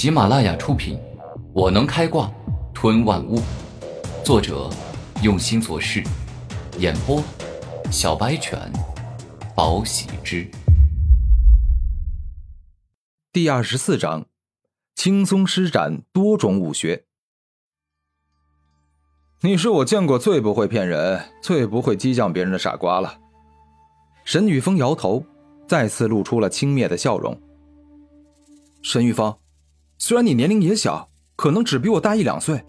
喜马拉雅出品，《我能开挂吞万物》，作者用心做事，演播小白犬，宝喜之。第二十四章，轻松施展多种武学。你是我见过最不会骗人、最不会激将别人的傻瓜了。沈雨峰摇头，再次露出了轻蔑的笑容。沈玉峰，虽然你年龄也小，可能只比我大一两岁，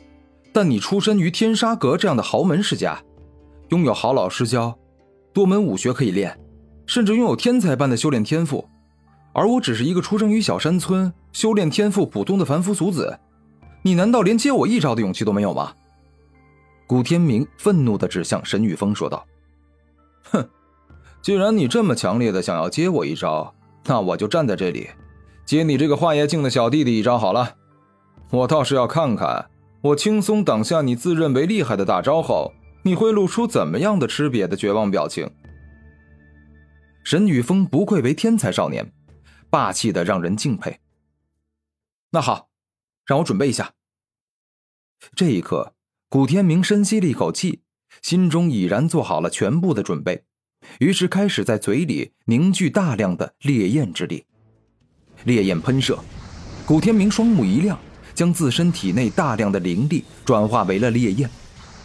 但你出身于天沙阁这样的豪门世家，拥有好老师教，多门武学可以练，甚至拥有天才般的修炼天赋。而我只是一个出生于小山村、修炼天赋普通的凡夫俗子，你难道连接我一招的勇气都没有吗？古天明愤怒地指向沈雨峰说道：“哼，既然你这么强烈的想要接我一招，那我就站在这里。”接你这个化业境的小弟弟一招好了，我倒是要看看，我轻松挡下你自认为厉害的大招后，你会露出怎么样的吃瘪的绝望表情。沈雨峰不愧为天才少年，霸气的让人敬佩。那好，让我准备一下。这一刻，古天明深吸了一口气，心中已然做好了全部的准备，于是开始在嘴里凝聚大量的烈焰之力。烈焰喷射，古天明双目一亮，将自身体内大量的灵力转化为了烈焰，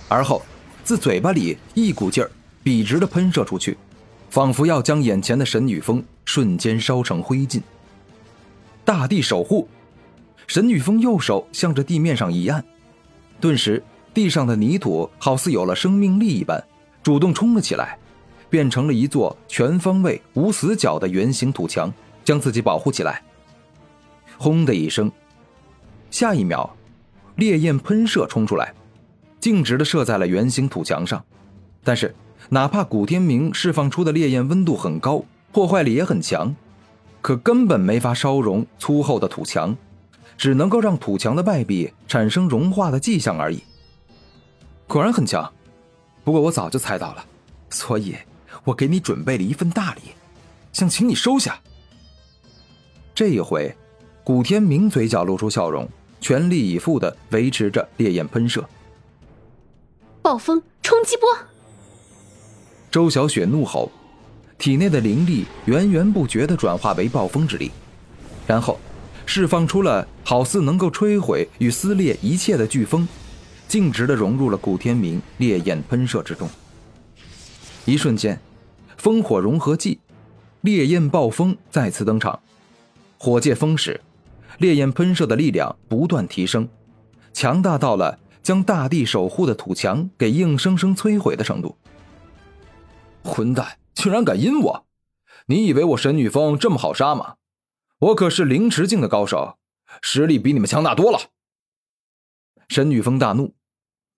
而后自嘴巴里一股劲儿笔直的喷射出去，仿佛要将眼前的神女峰瞬间烧成灰烬。大地守护，神女峰右手向着地面上一按，顿时地上的泥土好似有了生命力一般，主动冲了起来，变成了一座全方位无死角的圆形土墙，将自己保护起来。轰的一声，下一秒，烈焰喷射冲出来，径直的射在了圆形土墙上。但是，哪怕古天明释放出的烈焰温度很高，破坏力也很强，可根本没法烧融粗厚的土墙，只能够让土墙的外壁产生融化的迹象而已。果然很强，不过我早就猜到了，所以我给你准备了一份大礼，想请你收下。这一回。古天明嘴角露出笑容，全力以赴的维持着烈焰喷射。暴风冲击波！周小雪怒吼，体内的灵力源源不绝的转化为暴风之力，然后释放出了好似能够摧毁与撕裂一切的飓风，径直的融入了古天明烈焰喷射之中。一瞬间，烽火融合技，烈焰暴风再次登场，火借风使。烈焰喷射的力量不断提升，强大到了将大地守护的土墙给硬生生摧毁的程度。混蛋，竟然敢阴我！你以为我神女峰这么好杀吗？我可是灵池境的高手，实力比你们强大多了。神女峰大怒，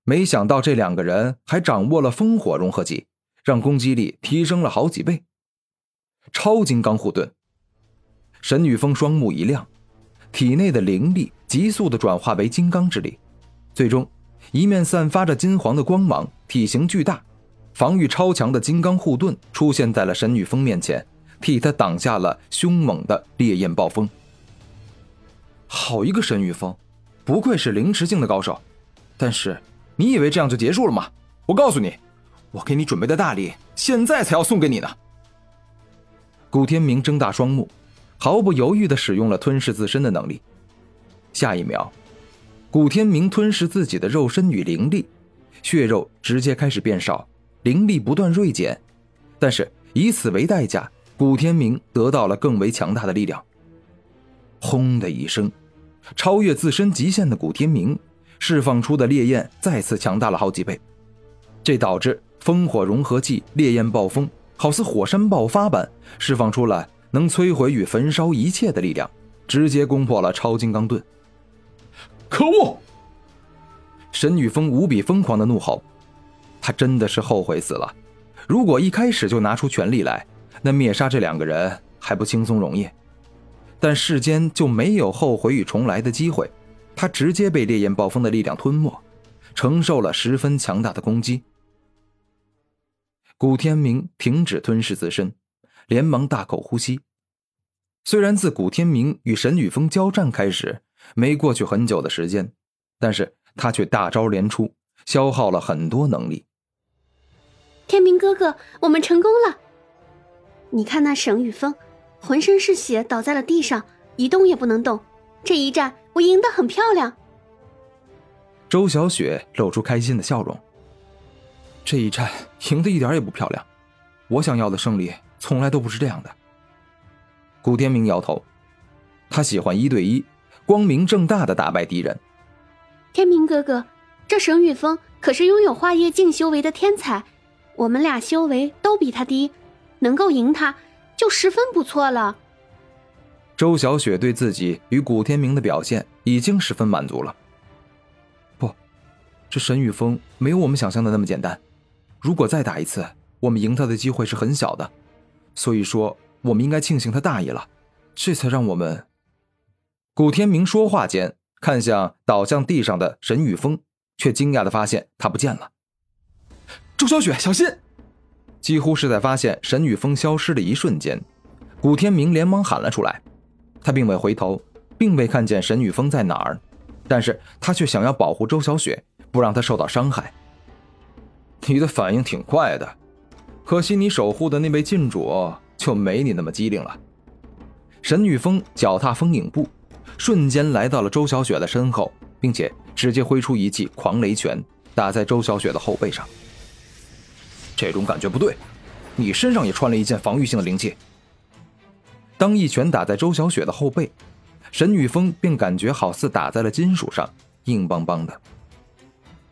没想到这两个人还掌握了烽火融合技，让攻击力提升了好几倍。超金刚护盾，神女峰双目一亮。体内的灵力急速的转化为金刚之力，最终，一面散发着金黄的光芒、体型巨大、防御超强的金刚护盾出现在了神女峰面前，替他挡下了凶猛的烈焰暴风。好一个神女峰，不愧是灵池境的高手。但是，你以为这样就结束了吗？我告诉你，我给你准备的大礼，现在才要送给你呢。古天明睁大双目。毫不犹豫地使用了吞噬自身的能力，下一秒，古天明吞噬自己的肉身与灵力，血肉直接开始变少，灵力不断锐减，但是以此为代价，古天明得到了更为强大的力量。轰的一声，超越自身极限的古天明释放出的烈焰再次强大了好几倍，这导致烽火融合技烈焰暴风好似火山爆发般释放出了。能摧毁与焚烧一切的力量，直接攻破了超金刚盾。可恶！神女峰无比疯狂的怒吼，他真的是后悔死了。如果一开始就拿出全力来，那灭杀这两个人还不轻松容易。但世间就没有后悔与重来的机会，他直接被烈焰暴风的力量吞没，承受了十分强大的攻击。古天明停止吞噬自身。连忙大口呼吸。虽然自古天明与神女峰交战开始，没过去很久的时间，但是他却大招连出，消耗了很多能力。天明哥哥，我们成功了！你看那沈雨峰，浑身是血，倒在了地上，一动也不能动。这一战我赢得很漂亮。周小雪露出开心的笑容。这一战赢得一点也不漂亮，我想要的胜利从来都不是这样的。古天明摇头，他喜欢一对一，光明正大的打败敌人。天明哥哥，这沈雨峰可是拥有化液境修为的天才，我们俩修为都比他低，能够赢他就十分不错了。周小雪对自己与古天明的表现已经十分满足了。不，这沈雨峰没有我们想象的那么简单。如果再打一次，我们赢他的机会是很小的。所以说，我们应该庆幸他大意了，这才让我们。古天明说话间，看向倒向地上的沈雨峰，却惊讶的发现他不见了。周小雪，小心！几乎是在发现沈雨峰消失的一瞬间，古天明连忙喊了出来。他并未回头，并未看见沈雨峰在哪儿，但是他却想要保护周小雪，不让她受到伤害。你的反应挺快的，可惜你守护的那位郡主就没你那么机灵了。沈雨峰脚踏风影步，瞬间来到了周小雪的身后，并且直接挥出一记狂雷拳，打在周小雪的后背上。这种感觉不对，你身上也穿了一件防御性的灵器。当一拳打在周小雪的后背，沈雨峰便感觉好似打在了金属上，硬邦邦的。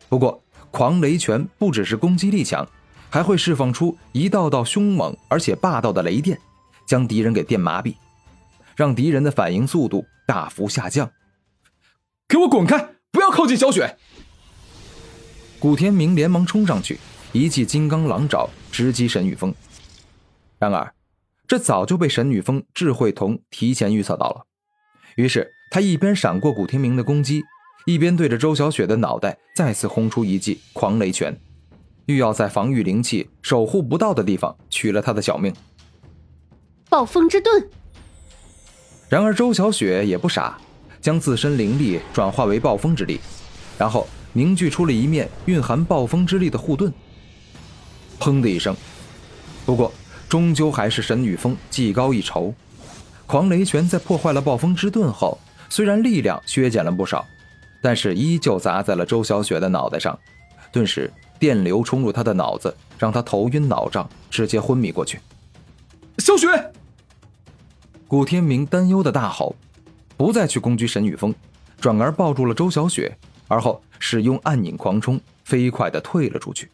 不过，狂雷拳不只是攻击力强，还会释放出一道道凶猛而且霸道的雷电，将敌人给电麻痹，让敌人的反应速度大幅下降。给我滚开！不要靠近小雪！古天明连忙冲上去，一记金刚狼爪直击沈雨峰。然而。这早就被沈女峰智慧瞳提前预测到了，于是他一边闪过古天明的攻击，一边对着周小雪的脑袋再次轰出一记狂雷拳，欲要在防御灵气守护不到的地方取了他的小命。暴风之盾。然而周小雪也不傻，将自身灵力转化为暴风之力，然后凝聚出了一面蕴含暴风之力的护盾。砰的一声，不过。终究还是沈雨峰技高一筹，狂雷拳在破坏了暴风之盾后，虽然力量削减了不少，但是依旧砸在了周小雪的脑袋上，顿时电流冲入他的脑子，让他头晕脑胀，直接昏迷过去。小雪，古天明担忧的大吼，不再去攻击沈雨峰，转而抱住了周小雪，而后使用暗影狂冲，飞快的退了出去。